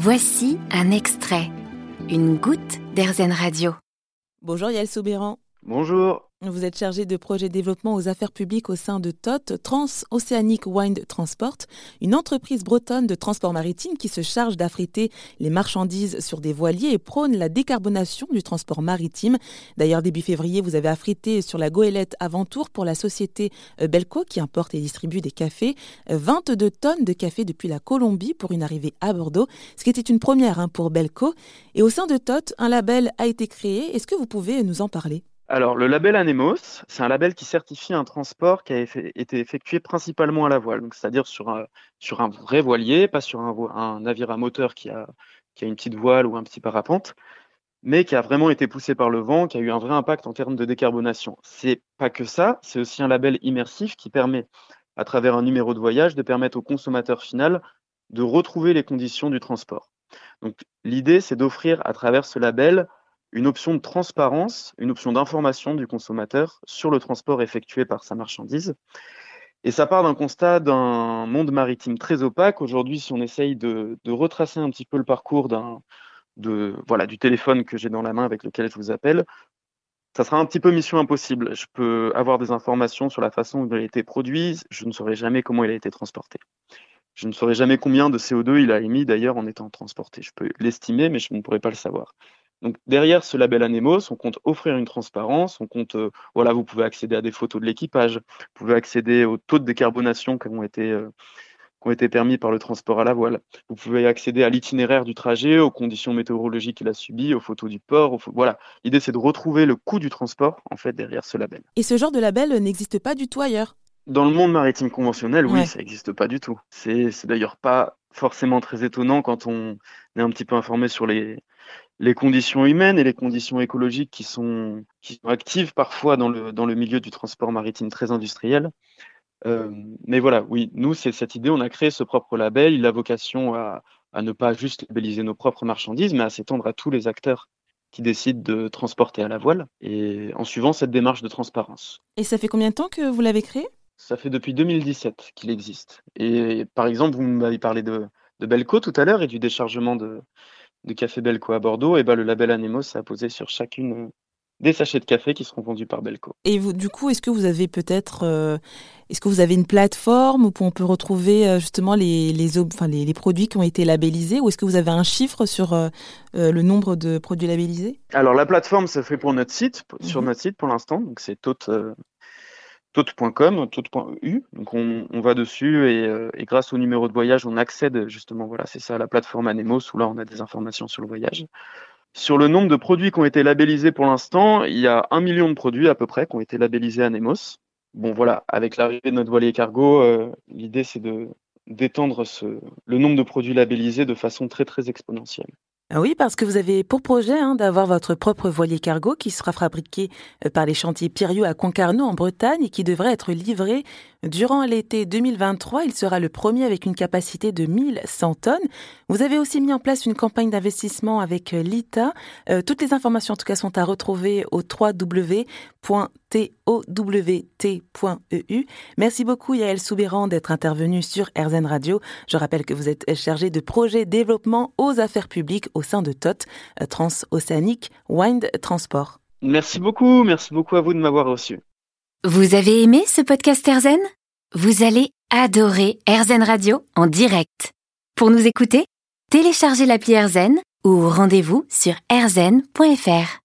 Voici un extrait, une goutte d'Airzen Radio. Bonjour Yael Soubéran. Bonjour. Vous êtes chargé de projet développement aux affaires publiques au sein de TOT, Trans-Oceanic Wind Transport, une entreprise bretonne de transport maritime qui se charge d'affréter les marchandises sur des voiliers et prône la décarbonation du transport maritime. D'ailleurs, début février, vous avez affrété sur la goélette Aventour pour la société euh, Belco qui importe et distribue des cafés 22 euh, tonnes de café depuis la Colombie pour une arrivée à Bordeaux, ce qui était une première hein, pour Belco. Et au sein de TOT, un label a été créé. Est-ce que vous pouvez nous en parler? Alors, le label Anemos, c'est un label qui certifie un transport qui a été effectué principalement à la voile, c'est-à-dire sur un, sur un vrai voilier, pas sur un, navire à moteur qui a, qui a une petite voile ou un petit parapente, mais qui a vraiment été poussé par le vent, qui a eu un vrai impact en termes de décarbonation. C'est pas que ça, c'est aussi un label immersif qui permet, à travers un numéro de voyage, de permettre au consommateur final de retrouver les conditions du transport. Donc, l'idée, c'est d'offrir à travers ce label une option de transparence, une option d'information du consommateur sur le transport effectué par sa marchandise. Et ça part d'un constat d'un monde maritime très opaque. Aujourd'hui, si on essaye de, retracer un petit peu le parcours du téléphone que j'ai dans la main avec lequel je vous appelle, ça sera un petit peu mission impossible. Je peux avoir des informations sur la façon dont il a été produit, je ne saurais jamais comment il a été transporté. Je ne saurais jamais combien de CO2 il a émis d'ailleurs en étant transporté. Je peux l'estimer, mais je ne pourrais pas le savoir. Donc derrière ce label Anemos, on compte offrir une transparence, on compte, euh, voilà, vous pouvez accéder à des photos de l'équipage, vous pouvez accéder aux taux de décarbonation qui ont été, euh, qui ont été permis par le transport à la voile. Vous pouvez accéder à l'itinéraire du trajet, aux conditions météorologiques qu'il a subies, aux photos du port. Voilà, l'idée c'est de retrouver le coût du transport en fait derrière ce label. Et ce genre de label n'existe pas du tout ailleurs Dans le monde maritime conventionnel, oui, ça n'existe pas du tout. C'est d'ailleurs pas forcément très étonnant quand on est un petit peu informé sur les les conditions humaines et les conditions écologiques qui sont, qui sont actives parfois dans le, dans le milieu du transport maritime très industriel. Euh, mais voilà, oui, nous, c'est cette idée, on a créé ce propre label, il a vocation à, à ne pas juste labelliser nos propres marchandises, mais à s'étendre à tous les acteurs qui décident de transporter à la voile, et en suivant cette démarche de transparence. Et ça fait combien de temps que vous l'avez créé? Ça fait depuis 2017 qu'il existe. Et par exemple, vous m'avez parlé de, de Belco tout à l'heure et du déchargement de, de Café Belco à Bordeaux, et ben le label Anemos a posé sur chacune euh, des sachets de café qui seront vendus par Belco. Et vous, du coup, est-ce que vous avez peut-être, euh, est-ce que vous avez une plateforme où on peut retrouver euh, justement les, les, enfin, les, produits qui ont été labellisés, ou est-ce que vous avez un chiffre sur le nombre de produits labellisés? Alors la plateforme, ça fait pour notre site, sur mhm. notre site pour l'instant, donc c'est tot tot.com, tot.eu. Donc on, va dessus euh, et, grâce au numéro de voyage, on accède justement, voilà, c'est ça, à la plateforme Anemos où là on a des informations sur le voyage. Sur le nombre de produits qui ont été labellisés pour l'instant, il y a un million de produits à peu près qui ont été labellisés Anemos. Bon voilà, avec l'arrivée de notre voilier cargo, euh, l'idée c'est de d'étendre le nombre de produits labellisés de façon très très exponentielle. Ah oui, parce que vous avez pour projet hein, d'avoir votre propre voilier cargo qui sera fabriqué euh, par les chantiers Piriou à Concarneau en Bretagne et qui devrait être livré durant l'été 2023. Il sera le premier avec une capacité de 1100 tonnes. Vous avez aussi mis en place une campagne d'investissement avec euh, l'ITA. Euh, toutes les informations en tout cas sont à retrouver au www.towt.eu. Merci beaucoup Yael Soubéran d'être intervenu sur RZN Radio. Je rappelle que vous êtes chargé de projet développement aux affaires publiques au sein de TOT, euh, Transocéanique Wind Transport. Merci beaucoup, merci beaucoup à vous de m'avoir reçu. Vous avez aimé ce podcast RZN Vous allez adorer RZN Radio en direct. Pour nous écouter, téléchargez l'appli RZN ou rendez-vous sur rzn.fr.